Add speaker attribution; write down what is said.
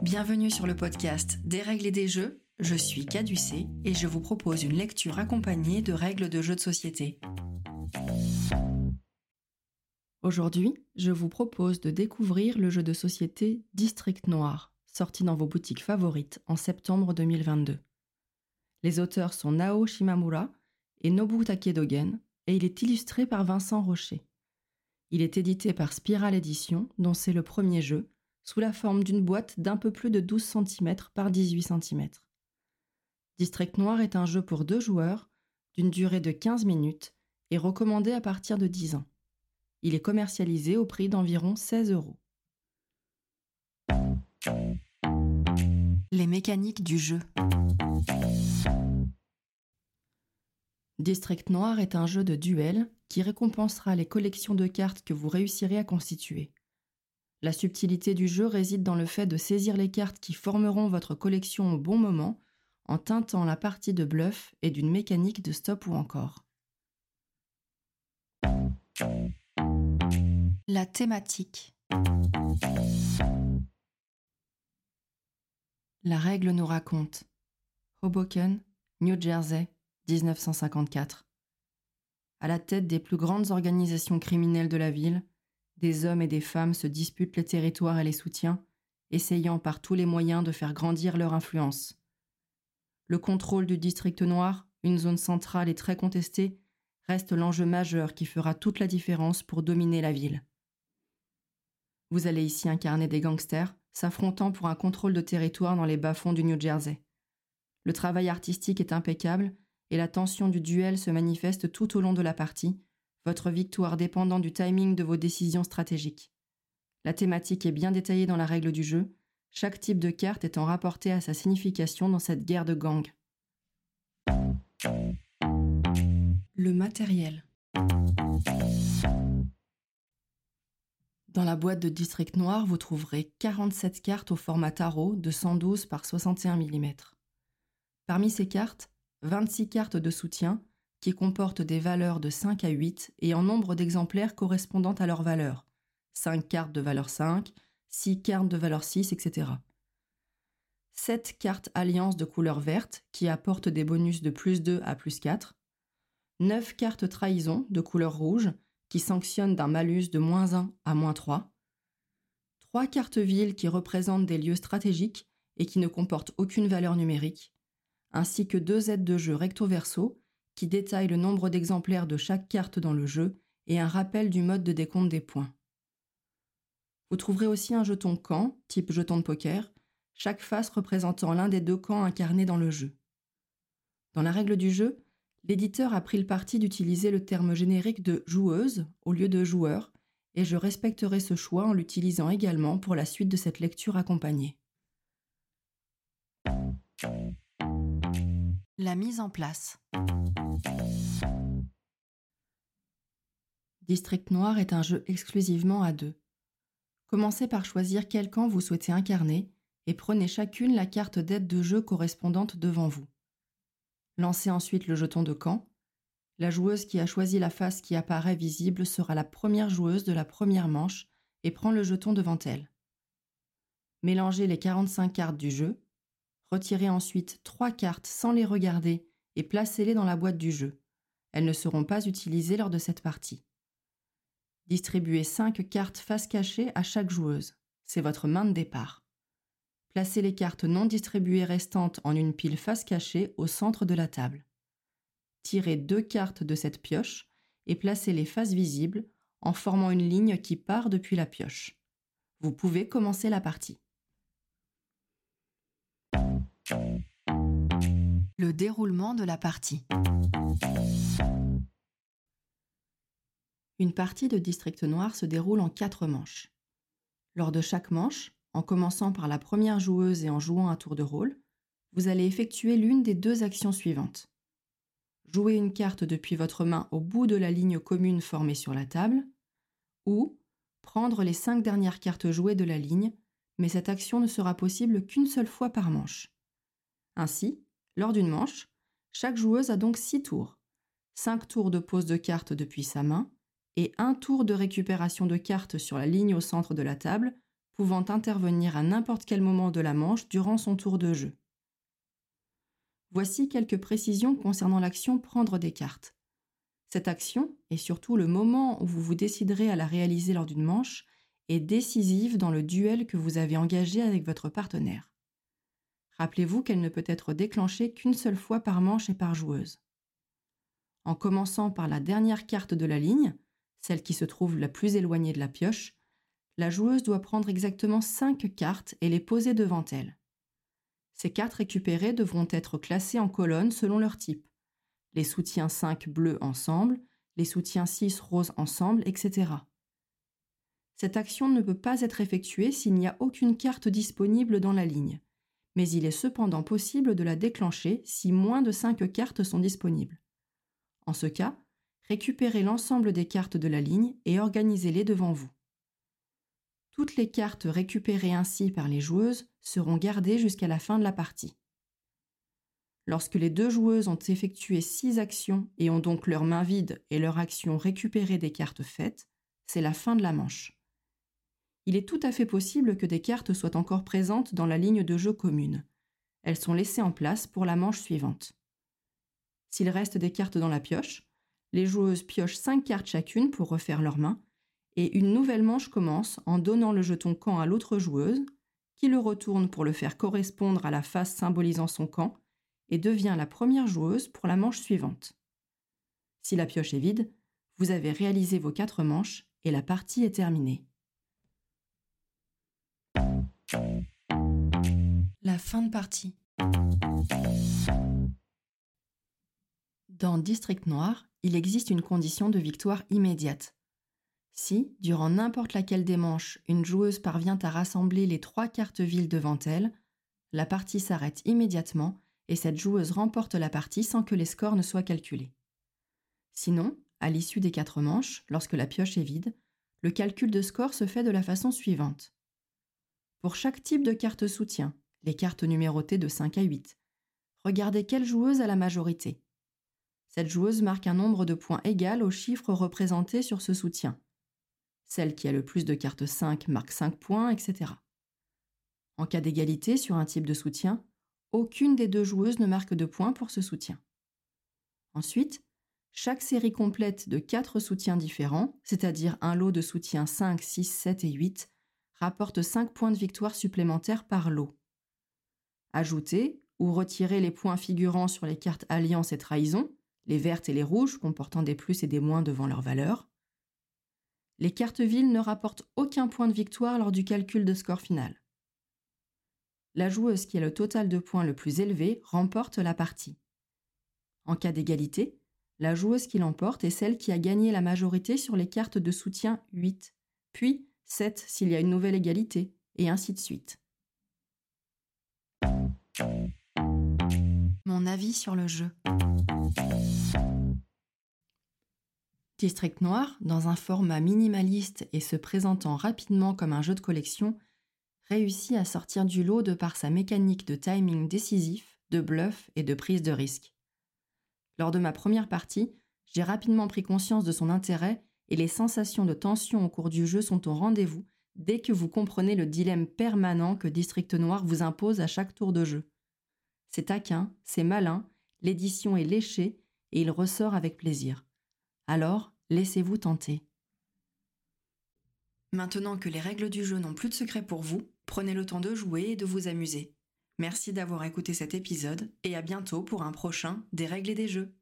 Speaker 1: Bienvenue sur le podcast Des règles et des jeux. Je suis Caducé et je vous propose une lecture accompagnée de règles de jeux de société. Aujourd'hui, je vous propose de découvrir le jeu de société District Noir, sorti dans vos boutiques favorites en septembre 2022. Les auteurs sont Nao Shimamura et Nobu Takedogen et il est illustré par Vincent Rocher. Il est édité par Spiral Edition, dont c'est le premier jeu, sous la forme d'une boîte d'un peu plus de 12 cm par 18 cm. District Noir est un jeu pour deux joueurs, d'une durée de 15 minutes et recommandé à partir de 10 ans. Il est commercialisé au prix d'environ 16 euros. Les mécaniques du jeu. District Noir est un jeu de duel qui récompensera les collections de cartes que vous réussirez à constituer. La subtilité du jeu réside dans le fait de saisir les cartes qui formeront votre collection au bon moment en teintant la partie de bluff et d'une mécanique de stop ou encore. La thématique. La règle nous raconte Hoboken, New Jersey, 1954. À la tête des plus grandes organisations criminelles de la ville, des hommes et des femmes se disputent les territoires et les soutiens, essayant par tous les moyens de faire grandir leur influence. Le contrôle du district noir, une zone centrale et très contestée, reste l'enjeu majeur qui fera toute la différence pour dominer la ville. Vous allez ici incarner des gangsters s'affrontant pour un contrôle de territoire dans les bas-fonds du New Jersey. Le travail artistique est impeccable et la tension du duel se manifeste tout au long de la partie, votre victoire dépendant du timing de vos décisions stratégiques. La thématique est bien détaillée dans la règle du jeu, chaque type de carte étant rapporté à sa signification dans cette guerre de gang. Le matériel. Dans la boîte de District Noir, vous trouverez 47 cartes au format tarot de 112 par 61 mm. Parmi ces cartes, 26 cartes de soutien qui comportent des valeurs de 5 à 8 et en nombre d'exemplaires correspondant à leur valeur. 5 cartes de valeur 5, 6 cartes de valeur 6, etc. 7 cartes alliances de couleur verte qui apportent des bonus de plus 2 à plus 4. 9 cartes trahison de couleur rouge qui sanctionnent d'un malus de moins 1 à moins 3. 3 cartes villes qui représentent des lieux stratégiques et qui ne comportent aucune valeur numérique, ainsi que deux aides de jeu recto-verso qui détaille le nombre d'exemplaires de chaque carte dans le jeu et un rappel du mode de décompte des points. Vous trouverez aussi un jeton camp, type jeton de poker, chaque face représentant l'un des deux camps incarnés dans le jeu. Dans la règle du jeu, l'éditeur a pris le parti d'utiliser le terme générique de joueuse au lieu de joueur, et je respecterai ce choix en l'utilisant également pour la suite de cette lecture accompagnée. La mise en place. District Noir est un jeu exclusivement à deux. Commencez par choisir quel camp vous souhaitez incarner et prenez chacune la carte d'aide de jeu correspondante devant vous. Lancez ensuite le jeton de camp. La joueuse qui a choisi la face qui apparaît visible sera la première joueuse de la première manche et prend le jeton devant elle. Mélangez les 45 cartes du jeu Retirez ensuite trois cartes sans les regarder et placez-les dans la boîte du jeu. Elles ne seront pas utilisées lors de cette partie. Distribuez cinq cartes face cachée à chaque joueuse. C'est votre main de départ. Placez les cartes non distribuées restantes en une pile face cachée au centre de la table. Tirez deux cartes de cette pioche et placez-les face visibles en formant une ligne qui part depuis la pioche. Vous pouvez commencer la partie. Le déroulement de la partie. Une partie de District Noir se déroule en quatre manches. Lors de chaque manche, en commençant par la première joueuse et en jouant un tour de rôle, vous allez effectuer l'une des deux actions suivantes. Jouer une carte depuis votre main au bout de la ligne commune formée sur la table, ou prendre les cinq dernières cartes jouées de la ligne, mais cette action ne sera possible qu'une seule fois par manche. Ainsi, lors d'une manche, chaque joueuse a donc 6 tours. 5 tours de pose de cartes depuis sa main et un tour de récupération de cartes sur la ligne au centre de la table pouvant intervenir à n'importe quel moment de la manche durant son tour de jeu. Voici quelques précisions concernant l'action prendre des cartes. Cette action, et surtout le moment où vous vous déciderez à la réaliser lors d'une manche, est décisive dans le duel que vous avez engagé avec votre partenaire. Rappelez-vous qu'elle ne peut être déclenchée qu'une seule fois par manche et par joueuse. En commençant par la dernière carte de la ligne, celle qui se trouve la plus éloignée de la pioche, la joueuse doit prendre exactement 5 cartes et les poser devant elle. Ces cartes récupérées devront être classées en colonnes selon leur type. Les soutiens 5 bleus ensemble, les soutiens 6 roses ensemble, etc. Cette action ne peut pas être effectuée s'il n'y a aucune carte disponible dans la ligne, mais il est cependant possible de la déclencher si moins de 5 cartes sont disponibles. En ce cas, récupérez l'ensemble des cartes de la ligne et organisez-les devant vous. Toutes les cartes récupérées ainsi par les joueuses seront gardées jusqu'à la fin de la partie. Lorsque les deux joueuses ont effectué six actions et ont donc leurs mains vides et leur action récupérée des cartes faites, c'est la fin de la manche. Il est tout à fait possible que des cartes soient encore présentes dans la ligne de jeu commune. Elles sont laissées en place pour la manche suivante. S'il reste des cartes dans la pioche, les joueuses piochent 5 cartes chacune pour refaire leurs mains, et une nouvelle manche commence en donnant le jeton camp à l'autre joueuse, qui le retourne pour le faire correspondre à la face symbolisant son camp, et devient la première joueuse pour la manche suivante. Si la pioche est vide, vous avez réalisé vos quatre manches et la partie est terminée. La fin de partie. Dans District Noir, il existe une condition de victoire immédiate. Si, durant n'importe laquelle des manches, une joueuse parvient à rassembler les trois cartes villes devant elle, la partie s'arrête immédiatement et cette joueuse remporte la partie sans que les scores ne soient calculés. Sinon, à l'issue des quatre manches, lorsque la pioche est vide, le calcul de score se fait de la façon suivante. Pour chaque type de carte soutien, les cartes numérotées de 5 à 8, regardez quelle joueuse a la majorité. Cette joueuse marque un nombre de points égal au chiffre représenté sur ce soutien. Celle qui a le plus de cartes 5 marque 5 points, etc. En cas d'égalité sur un type de soutien, aucune des deux joueuses ne marque de points pour ce soutien. Ensuite, chaque série complète de 4 soutiens différents, c'est-à-dire un lot de soutiens 5, 6, 7 et 8, rapporte 5 points de victoire supplémentaires par lot. Ajoutez ou retirez les points figurant sur les cartes Alliance et Trahison, les vertes et les rouges comportant des plus et des moins devant leur valeur. Les cartes villes ne rapportent aucun point de victoire lors du calcul de score final. La joueuse qui a le total de points le plus élevé remporte la partie. En cas d'égalité, la joueuse qui l'emporte est celle qui a gagné la majorité sur les cartes de soutien 8, puis 7 s'il y a une nouvelle égalité, et ainsi de suite. Mon avis sur le jeu. District Noir, dans un format minimaliste et se présentant rapidement comme un jeu de collection, réussit à sortir du lot de par sa mécanique de timing décisif, de bluff et de prise de risque. Lors de ma première partie, j'ai rapidement pris conscience de son intérêt et les sensations de tension au cours du jeu sont au rendez-vous dès que vous comprenez le dilemme permanent que District Noir vous impose à chaque tour de jeu. C'est taquin, c'est malin, l'édition est léchée et il ressort avec plaisir. Alors, laissez-vous tenter. Maintenant que les règles du jeu n'ont plus de secret pour vous, prenez le temps de jouer et de vous amuser. Merci d'avoir écouté cet épisode et à bientôt pour un prochain Des règles et des jeux.